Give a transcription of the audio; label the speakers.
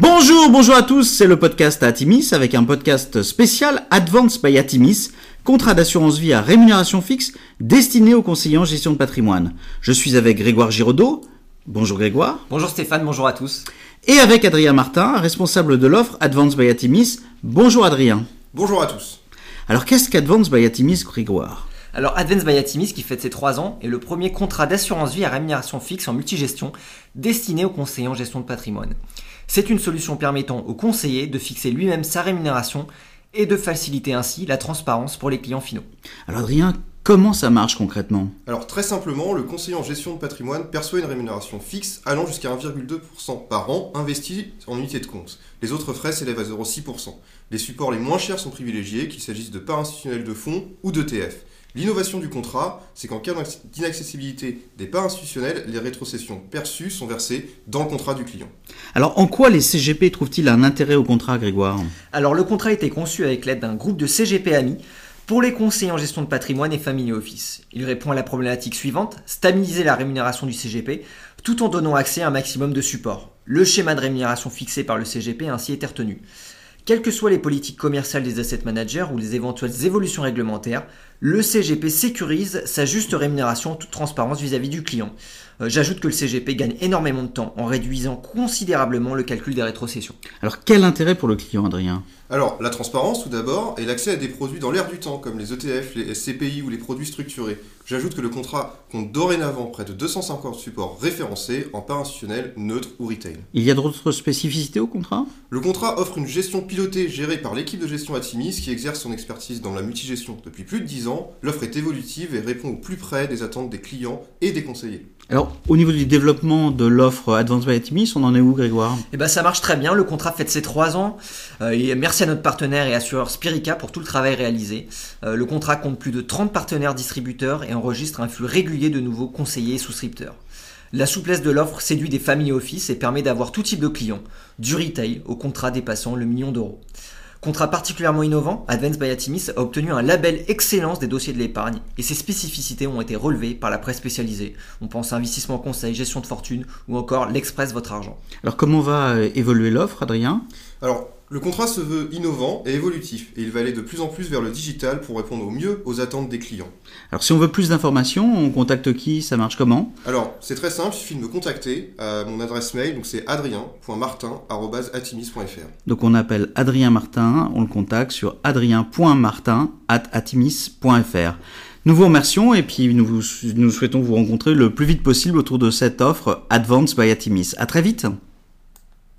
Speaker 1: Bonjour, bonjour à tous, c'est le podcast Atimis avec un podcast spécial Advance by Atimis, contrat d'assurance vie à rémunération fixe destiné aux conseillers en gestion de patrimoine. Je suis avec Grégoire Giraudot. Bonjour Grégoire.
Speaker 2: Bonjour Stéphane, bonjour à tous.
Speaker 1: Et avec Adrien Martin, responsable de l'offre Advance by Atimis. Bonjour Adrien.
Speaker 3: Bonjour à tous.
Speaker 1: Alors qu'est-ce qu'Advance by Atimis, Grégoire?
Speaker 2: Alors Advance by Atimis, qui fête ses 3 ans, est le premier contrat d'assurance vie à rémunération fixe en multigestion destiné aux conseillers en gestion de patrimoine. C'est une solution permettant au conseiller de fixer lui-même sa rémunération et de faciliter ainsi la transparence pour les clients finaux.
Speaker 1: Alors Adrien, comment ça marche concrètement?
Speaker 3: Alors très simplement, le conseiller en gestion de patrimoine perçoit une rémunération fixe allant jusqu'à 1,2% par an investi en unité de compte. Les autres frais s'élèvent à 0,6%. Les supports les moins chers sont privilégiés, qu'il s'agisse de parts institutionnelles de fonds ou d'ETF. L'innovation du contrat, c'est qu'en cas d'inaccessibilité des parts institutionnelles, les rétrocessions perçues sont versées dans le contrat du client.
Speaker 1: Alors en quoi les CGP trouvent-ils un intérêt au contrat, Grégoire?
Speaker 2: Alors le contrat a été conçu avec l'aide d'un groupe de CGP amis pour les conseillers en gestion de patrimoine et family office. Il répond à la problématique suivante, stabiliser la rémunération du CGP tout en donnant accès à un maximum de support. Le schéma de rémunération fixé par le CGP a ainsi été retenu. Quelles que soient les politiques commerciales des asset managers ou les éventuelles évolutions réglementaires, le CGP sécurise sa juste rémunération en toute transparence vis-à-vis du client. Euh, j'ajoute que le CGP gagne énormément de temps en réduisant considérablement le calcul des rétrocessions.
Speaker 1: Alors quel intérêt pour le client, Adrien?
Speaker 3: Alors la transparence tout d'abord et l'accès à des produits dans l'air du temps comme les ETF, les SCPI ou les produits structurés. J'ajoute que le contrat compte dorénavant près de 250 supports référencés en part institutionnelle, neutre ou retail.
Speaker 1: Il y a d'autres spécificités au contrat?
Speaker 3: Le contrat offre une gestion pilotée gérée par l'équipe de gestion Atimis qui exerce son expertise dans la multigestion depuis plus de 10 ans. L'offre est évolutive et répond au plus près des attentes des clients et des conseillers.
Speaker 1: Alors, au niveau du développement de l'offre Advanced by Atimis, on en est où, Grégoire?
Speaker 2: Eh ben, ça marche très bien. Le contrat fête ses 3 ans. Euh, et merci à notre partenaire et assureur Spirica pour tout le travail réalisé. Euh, le contrat compte plus de 30 partenaires distributeurs et enregistre un flux régulier de nouveaux conseillers et souscripteurs. La souplesse de l'offre séduit des familles office et permet d'avoir tout type de clients, du retail au contrat dépassant le million d'euros. Contrat particulièrement innovant, Advance by Atimis a obtenu un label excellence des dossiers de l'épargne et ses spécificités ont été relevées par la presse spécialisée. On pense à investissement conseil, gestion de fortune ou encore l'Express Votre Argent.
Speaker 1: Alors comment va euh, évoluer l'offre, Adrien?
Speaker 3: Alors le contrat se veut innovant et évolutif, et il va aller de plus en plus vers le digital pour répondre au mieux aux attentes des clients.
Speaker 1: Alors si on veut plus d'informations, on contacte qui? Ça marche comment?
Speaker 3: Alors c'est très simple, il suffit de me contacter à mon adresse mail, donc c'est adrien.martin.atimis.fr.
Speaker 1: Donc on appelle Adrien Martin, on le contacte sur adrien.martin.atimis.fr. Nous vous remercions et puis nous, nous souhaitons vous rencontrer le plus vite possible autour de cette offre Advance by Atimis. À très vite